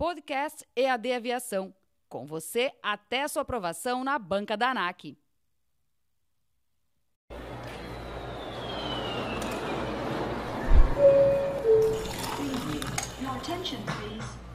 Podcast EAD Aviação. Com você até sua aprovação na banca da ANAC.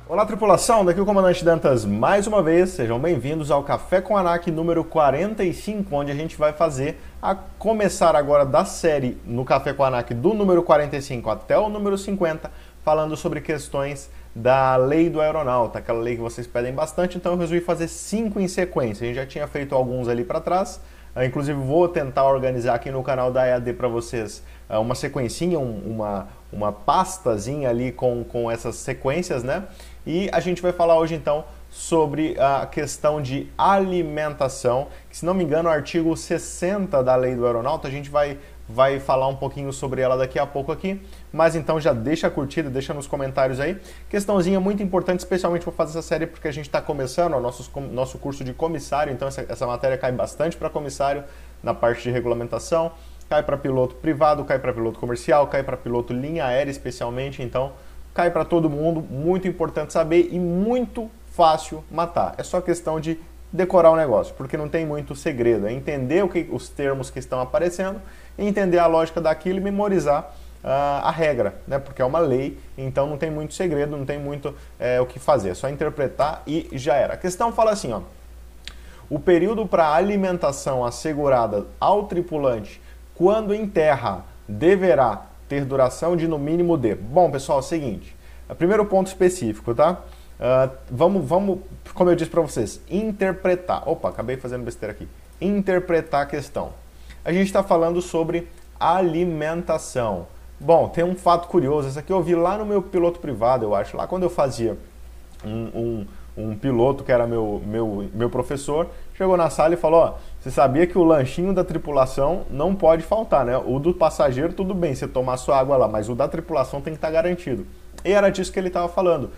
Olá, tripulação! Daqui o Comandante Dantas mais uma vez. Sejam bem-vindos ao Café com ANAC número 45, onde a gente vai fazer a começar agora da série no Café com ANAC do número 45 até o número 50, falando sobre questões da lei do aeronauta, aquela lei que vocês pedem bastante, então eu resolvi fazer cinco em sequência. A gente já tinha feito alguns ali para trás, ah, inclusive vou tentar organizar aqui no canal da EAD para vocês ah, uma sequencinha, uma, uma pastazinha ali com, com essas sequências, né? E a gente vai falar hoje então sobre a questão de alimentação, que se não me engano, o artigo 60 da Lei do Aeronauta, a gente vai, vai falar um pouquinho sobre ela daqui a pouco aqui, mas então já deixa a curtida, deixa nos comentários aí. Questãozinha muito importante, especialmente para fazer essa série, porque a gente está começando o nosso, nosso curso de comissário, então essa, essa matéria cai bastante para comissário na parte de regulamentação, cai para piloto privado, cai para piloto comercial, cai para piloto linha aérea especialmente, então cai para todo mundo, muito importante saber e muito fácil matar. É só questão de decorar o negócio, porque não tem muito segredo. É entender o que, os termos que estão aparecendo, entender a lógica daquilo e memorizar uh, a regra, né? porque é uma lei, então não tem muito segredo, não tem muito é, o que fazer. É só interpretar e já era. A questão fala assim, ó. O período para alimentação assegurada ao tripulante quando em terra deverá ter duração de no mínimo de. Bom, pessoal, é o seguinte. Primeiro ponto específico, tá? Uh, vamos, vamos, como eu disse para vocês, interpretar. Opa, acabei fazendo besteira aqui. Interpretar a questão. A gente está falando sobre alimentação. Bom, tem um fato curioso. Esse aqui eu vi lá no meu piloto privado, eu acho. Lá quando eu fazia um, um, um piloto que era meu, meu, meu professor, chegou na sala e falou: Ó, você sabia que o lanchinho da tripulação não pode faltar, né? O do passageiro, tudo bem, você tomar sua água lá, mas o da tripulação tem que estar garantido. E era disso que ele estava falando.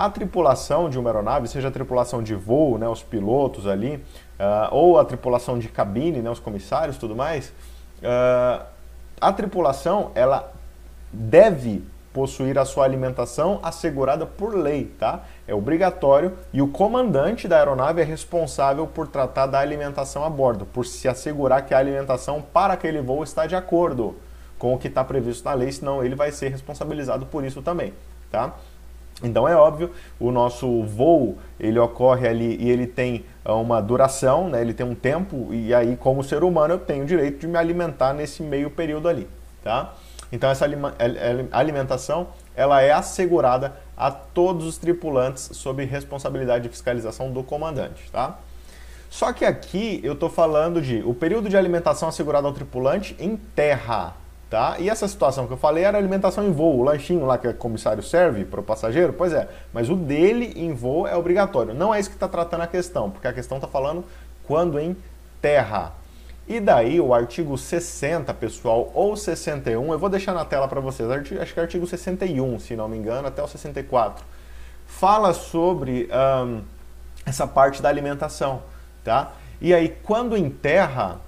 A tripulação de uma aeronave, seja a tripulação de voo, né, os pilotos ali, uh, ou a tripulação de cabine, né, os comissários tudo mais, uh, a tripulação ela deve possuir a sua alimentação assegurada por lei, tá? É obrigatório e o comandante da aeronave é responsável por tratar da alimentação a bordo, por se assegurar que a alimentação para aquele voo está de acordo com o que está previsto na lei, senão ele vai ser responsabilizado por isso também, tá? Então é óbvio, o nosso voo ele ocorre ali e ele tem ah, uma duração, né? ele tem um tempo e aí como ser humano eu tenho o direito de me alimentar nesse meio período ali, tá? Então essa alimentação ela é assegurada a todos os tripulantes sob responsabilidade de fiscalização do comandante, tá? Só que aqui eu estou falando de o período de alimentação assegurado ao tripulante em terra, tá? E essa situação que eu falei era alimentação em voo, o lanchinho lá que o comissário serve para o passageiro, pois é, mas o dele em voo é obrigatório. Não é isso que está tratando a questão, porque a questão está falando quando em terra, e daí o artigo 60, pessoal, ou 61, eu vou deixar na tela para vocês, acho que é artigo 61, se não me engano, até o 64, fala sobre essa parte da alimentação, tá? E aí, quando em terra,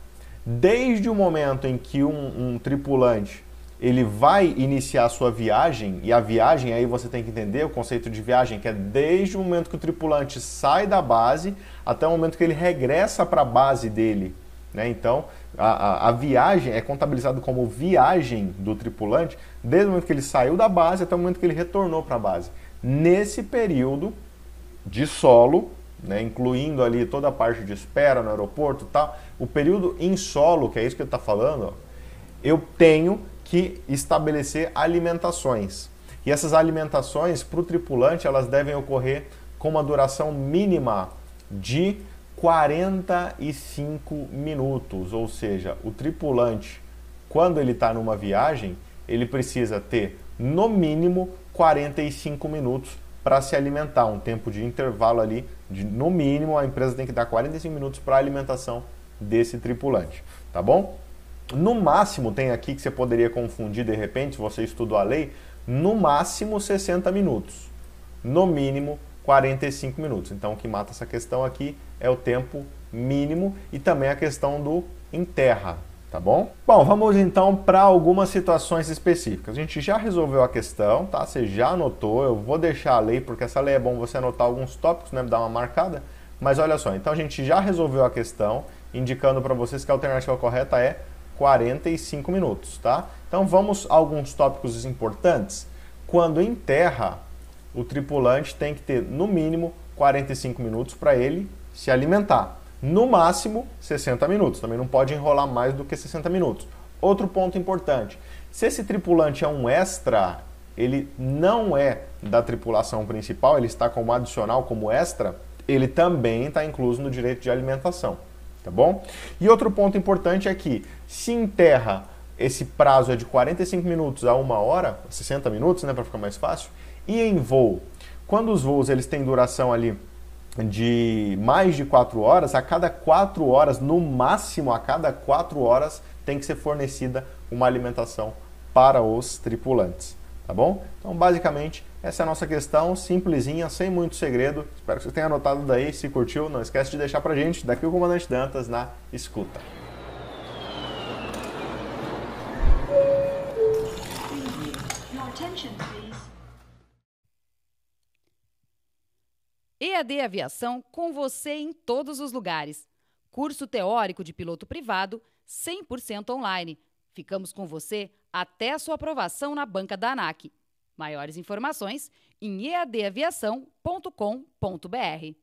desde o momento em que um, um tripulante ele vai iniciar a sua viagem, e a viagem aí você tem que entender o conceito de viagem, que é desde o momento que o tripulante sai da base até o momento que ele regressa para a base dele, né? Então, a, a, a, viagem é contabilizado como viagem do tripulante desde o momento que ele saiu da base até o momento que ele retornou para a base. Nesse período de solo, né, incluindo ali toda a parte de espera no aeroporto tal, o período em solo, que é isso que ele está falando, ó, eu tenho que estabelecer alimentações. E essas alimentações para o tripulante elas devem ocorrer com uma duração mínima de 45 minutos, ou seja, o tripulante, quando ele está numa viagem, ele precisa ter no mínimo 45 minutos para se alimentar, um tempo de intervalo ali, de, no mínimo a empresa tem que dar 45 minutos para a alimentação desse tripulante, tá bom? No máximo, tem aqui que você poderia confundir de repente, se você estudou a lei, no máximo 60 minutos, no mínimo 45 minutos. Então, o que mata essa questão aqui é o tempo mínimo e também a questão do em terra. Tá bom? Bom, vamos então para algumas situações específicas. A gente já resolveu a questão, tá? Você já anotou, eu vou deixar a lei, porque essa lei é bom você anotar alguns tópicos, né? Dar uma marcada. Mas olha só, então a gente já resolveu a questão, indicando para vocês que a alternativa correta é 45 minutos, tá? Então vamos a alguns tópicos importantes. Quando em terra, o tripulante tem que ter no mínimo 45 minutos para ele se alimentar no máximo 60 minutos. Também não pode enrolar mais do que 60 minutos. Outro ponto importante: se esse tripulante é um extra, ele não é da tripulação principal, ele está como adicional, como extra, ele também está incluso no direito de alimentação. Tá bom? E outro ponto importante é que, se em terra esse prazo é de 45 minutos a uma hora, 60 minutos, né, para ficar mais fácil, e em voo, quando os voos eles têm duração ali de mais de 4 horas, a cada 4 horas, no máximo a cada 4 horas, tem que ser fornecida uma alimentação para os tripulantes. Tá bom? Então, basicamente, essa é a nossa questão, simplesinha, sem muito segredo. Espero que você tenha anotado daí. Se curtiu, não esquece de deixar pra gente. Daqui o Comandante Dantas na escuta. EAD Aviação com você em todos os lugares. Curso teórico de piloto privado 100% online. Ficamos com você até a sua aprovação na banca da ANAC. Maiores informações em eadaviação.com.br.